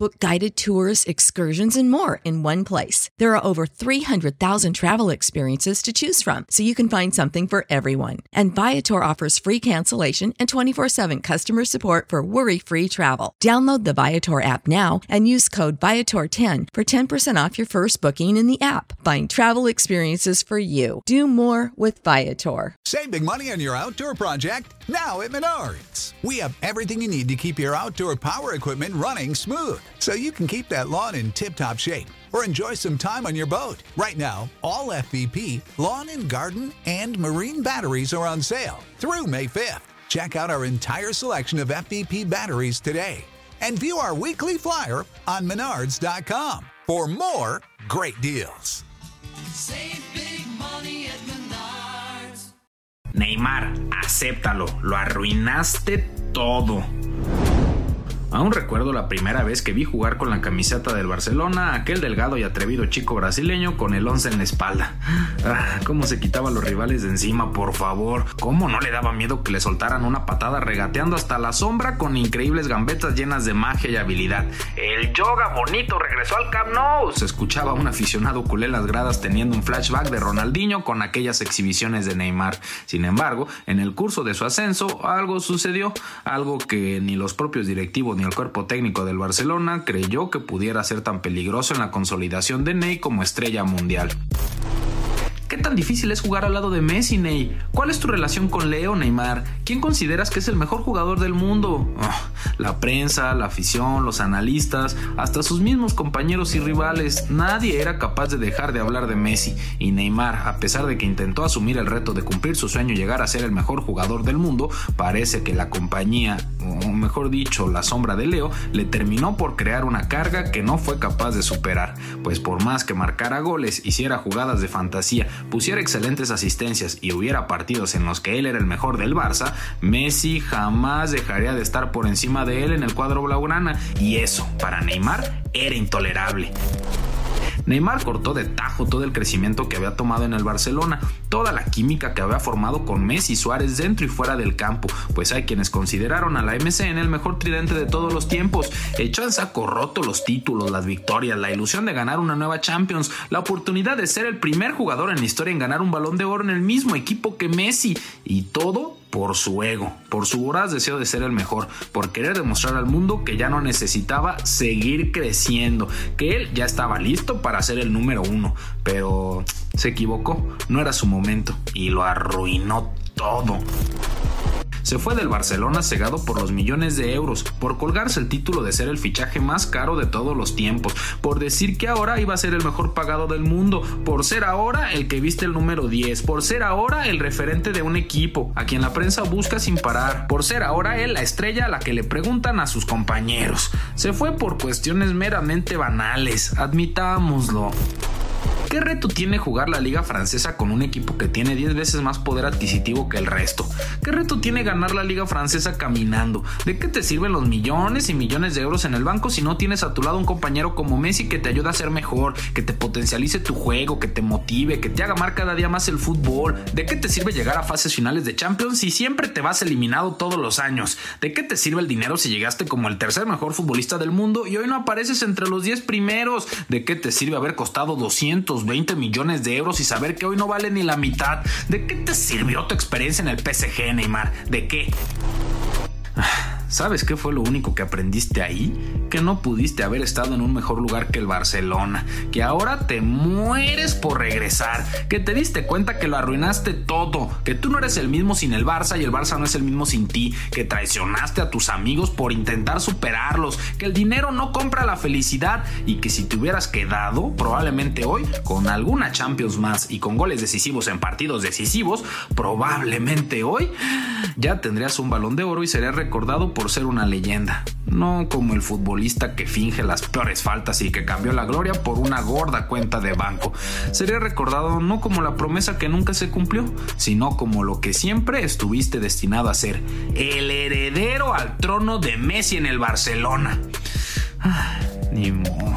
Book guided tours, excursions, and more in one place. There are over 300,000 travel experiences to choose from, so you can find something for everyone. And Viator offers free cancellation and 24 7 customer support for worry free travel. Download the Viator app now and use code Viator10 for 10% off your first booking in the app. Find travel experiences for you. Do more with Viator. Save big money on your outdoor project now at Menards. We have everything you need to keep your outdoor power equipment running smooth so you can keep that lawn in tip top shape or enjoy some time on your boat. Right now, all FVP, lawn and garden, and marine batteries are on sale through May 5th. Check out our entire selection of FVP batteries today and view our weekly flyer on menards.com for more great deals. Save big money at Menards. Neymar, acéptalo, lo arruinaste todo. Aún recuerdo la primera vez que vi jugar con la camiseta del Barcelona, aquel delgado y atrevido chico brasileño con el 11 en la espalda. Ah, cómo se quitaba a los rivales de encima, por favor. Cómo no le daba miedo que le soltaran una patada regateando hasta la sombra con increíbles gambetas llenas de magia y habilidad. El yoga bonito regresó al Camp Nou. Se escuchaba un aficionado culé en las gradas teniendo un flashback de Ronaldinho con aquellas exhibiciones de Neymar. Sin embargo, en el curso de su ascenso, algo sucedió, algo que ni los propios directivos ni el cuerpo técnico del Barcelona creyó que pudiera ser tan peligroso en la consolidación de Ney como estrella mundial. ¿Qué tan difícil es jugar al lado de Messi, Ney? ¿Cuál es tu relación con Leo, Neymar? ¿Quién consideras que es el mejor jugador del mundo? Oh, la prensa, la afición, los analistas, hasta sus mismos compañeros y rivales, nadie era capaz de dejar de hablar de Messi. Y Neymar, a pesar de que intentó asumir el reto de cumplir su sueño y llegar a ser el mejor jugador del mundo, parece que la compañía, o mejor dicho, la sombra de Leo, le terminó por crear una carga que no fue capaz de superar. Pues por más que marcara goles, hiciera jugadas de fantasía, pusiera excelentes asistencias y hubiera partidos en los que él era el mejor del Barça, Messi jamás dejaría de estar por encima de él en el cuadro blaugrana y eso, para Neymar, era intolerable. Neymar cortó de tajo todo el crecimiento que había tomado en el Barcelona, toda la química que había formado con Messi y Suárez dentro y fuera del campo, pues hay quienes consideraron a la MCN el mejor tridente de todos los tiempos. Echó en saco roto los títulos, las victorias, la ilusión de ganar una nueva Champions, la oportunidad de ser el primer jugador en la historia en ganar un balón de oro en el mismo equipo que Messi, y todo por su ego, por su voraz deseo de ser el mejor, por querer demostrar al mundo que ya no necesitaba seguir creciendo, que él ya estaba listo para ser el número uno, pero se equivocó, no era su momento y lo arruinó todo. Se fue del Barcelona cegado por los millones de euros, por colgarse el título de ser el fichaje más caro de todos los tiempos, por decir que ahora iba a ser el mejor pagado del mundo, por ser ahora el que viste el número 10, por ser ahora el referente de un equipo, a quien la prensa busca sin parar, por ser ahora él la estrella a la que le preguntan a sus compañeros. Se fue por cuestiones meramente banales, admitámoslo. ¿Qué reto tiene jugar la liga francesa con un equipo que tiene 10 veces más poder adquisitivo que el resto? ¿Qué reto tiene ganar la liga francesa caminando? ¿De qué te sirven los millones y millones de euros en el banco si no tienes a tu lado un compañero como Messi que te ayuda a ser mejor, que te potencialice tu juego, que te motive, que te haga amar cada día más el fútbol? ¿De qué te sirve llegar a fases finales de Champions si siempre te vas eliminado todos los años? ¿De qué te sirve el dinero si llegaste como el tercer mejor futbolista del mundo y hoy no apareces entre los 10 primeros? ¿De qué te sirve haber costado 200 20 millones de euros y saber que hoy no vale ni la mitad. ¿De qué te sirvió tu experiencia en el PSG, Neymar? ¿De qué? ¿Sabes qué fue lo único que aprendiste ahí? Que no pudiste haber estado en un mejor lugar que el Barcelona, que ahora te mueres por regresar, que te diste cuenta que lo arruinaste todo, que tú no eres el mismo sin el Barça y el Barça no es el mismo sin ti, que traicionaste a tus amigos por intentar superarlos, que el dinero no compra la felicidad y que si te hubieras quedado, probablemente hoy, con alguna Champions más y con goles decisivos en partidos decisivos, probablemente hoy ya tendrías un balón de oro y serías recordado por ser una leyenda, no como el futbolista que finge las peores faltas y que cambió la gloria por una gorda cuenta de banco. Sería recordado no como la promesa que nunca se cumplió, sino como lo que siempre estuviste destinado a ser, el heredero al trono de Messi en el Barcelona. Ah, ni modo.